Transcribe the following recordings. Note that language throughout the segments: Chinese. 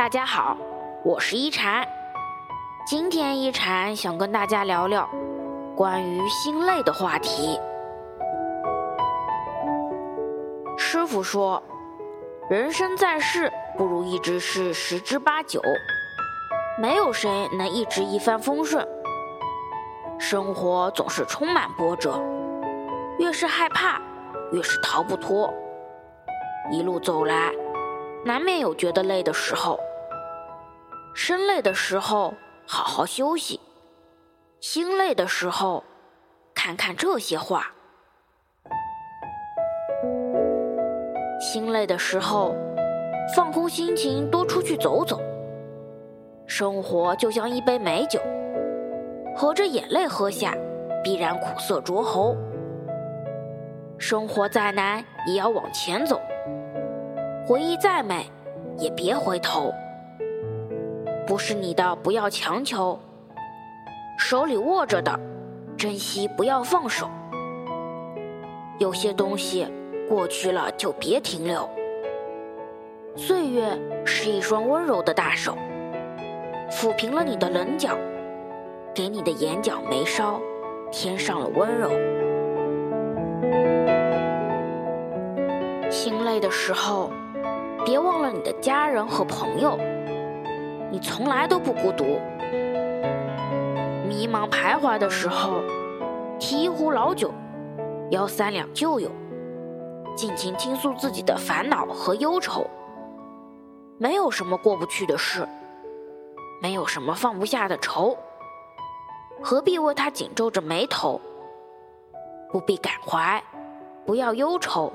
大家好，我是一禅。今天一禅想跟大家聊聊关于心累的话题。师傅说，人生在世，不如意之事十之八九，没有谁能一直一帆风顺。生活总是充满波折，越是害怕，越是逃不脱。一路走来，难免有觉得累的时候。身累的时候，好好休息；心累的时候，看看这些话。心累的时候，放空心情，多出去走走。生活就像一杯美酒，合着眼泪喝下，必然苦涩灼喉。生活再难，也要往前走；回忆再美，也别回头。不是你的，不要强求；手里握着的，珍惜，不要放手。有些东西过去了就别停留。岁月是一双温柔的大手，抚平了你的棱角，给你的眼角眉梢添上了温柔。心累的时候，别忘了你的家人和朋友。你从来都不孤独。迷茫徘徊的时候，提一壶老酒，邀三两旧友，尽情倾诉自己的烦恼和忧愁。没有什么过不去的事，没有什么放不下的愁，何必为他紧皱着眉头？不必感怀，不要忧愁。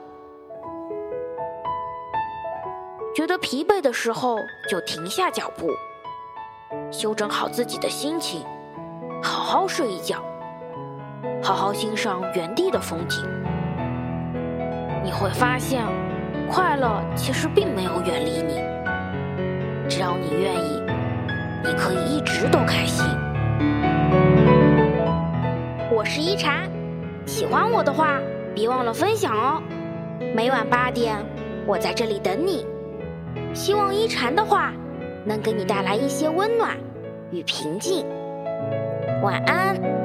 觉得疲惫的时候，就停下脚步，修整好自己的心情，好好睡一觉，好好欣赏原地的风景。你会发现，快乐其实并没有远离你。只要你愿意，你可以一直都开心。我是一禅，喜欢我的话，别忘了分享哦。每晚八点，我在这里等你。希望一禅的话能给你带来一些温暖与平静。晚安。